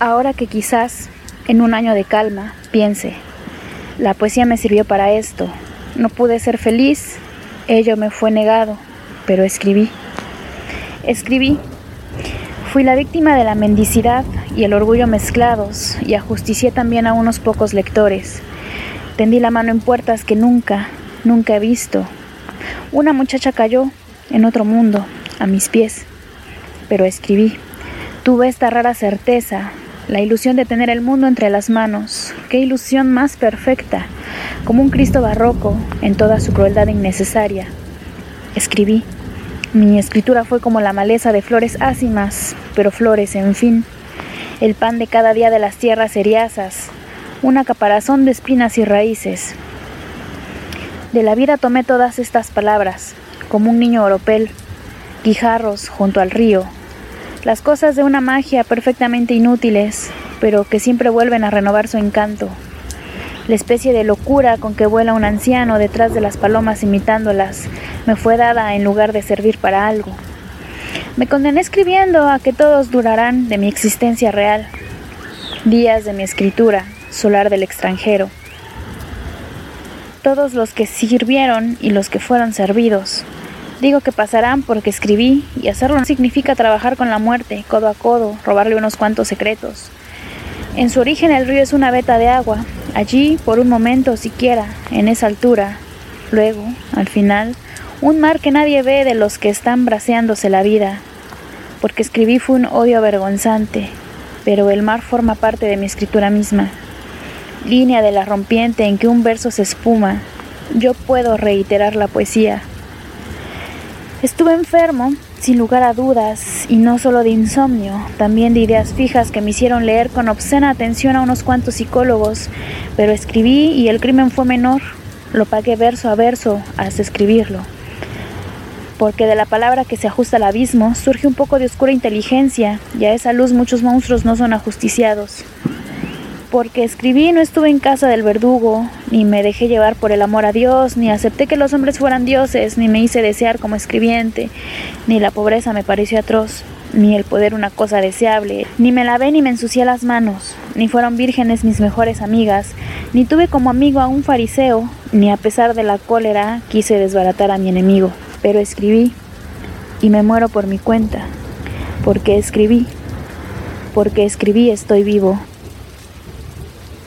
Ahora que quizás, en un año de calma, piense, la poesía me sirvió para esto, no pude ser feliz, ello me fue negado, pero escribí. Escribí. Fui la víctima de la mendicidad y el orgullo mezclados y ajusticié también a unos pocos lectores. Tendí la mano en puertas que nunca, nunca he visto. Una muchacha cayó en otro mundo, a mis pies, pero escribí. Tuve esta rara certeza, la ilusión de tener el mundo entre las manos. Qué ilusión más perfecta, como un Cristo barroco en toda su crueldad innecesaria. Escribí. Mi escritura fue como la maleza de flores ácimas, pero flores, en fin. El pan de cada día de las tierras seriasas, una caparazón de espinas y raíces. De la vida tomé todas estas palabras, como un niño oropel, guijarros junto al río, las cosas de una magia perfectamente inútiles, pero que siempre vuelven a renovar su encanto. La especie de locura con que vuela un anciano detrás de las palomas imitándolas me fue dada en lugar de servir para algo. Me condené escribiendo a que todos durarán de mi existencia real, días de mi escritura, solar del extranjero. Todos los que sirvieron y los que fueron servidos. Digo que pasarán porque escribí y hacerlo no significa trabajar con la muerte, codo a codo, robarle unos cuantos secretos. En su origen el río es una veta de agua, Allí, por un momento siquiera, en esa altura, luego, al final, un mar que nadie ve de los que están braceándose la vida, porque escribí fue un odio avergonzante, pero el mar forma parte de mi escritura misma. Línea de la rompiente en que un verso se espuma, yo puedo reiterar la poesía. Estuve enfermo, sin lugar a dudas, y no solo de insomnio, también de ideas fijas que me hicieron leer con obscena atención a unos cuantos psicólogos, pero escribí y el crimen fue menor, lo pagué verso a verso hasta escribirlo. Porque de la palabra que se ajusta al abismo surge un poco de oscura inteligencia, y a esa luz muchos monstruos no son ajusticiados porque escribí no estuve en casa del verdugo, ni me dejé llevar por el amor a Dios, ni acepté que los hombres fueran dioses, ni me hice desear como escribiente, ni la pobreza me pareció atroz, ni el poder una cosa deseable, ni me lavé ni me ensucié las manos, ni fueron vírgenes mis mejores amigas, ni tuve como amigo a un fariseo, ni a pesar de la cólera quise desbaratar a mi enemigo, pero escribí, y me muero por mi cuenta, porque escribí, porque escribí estoy vivo.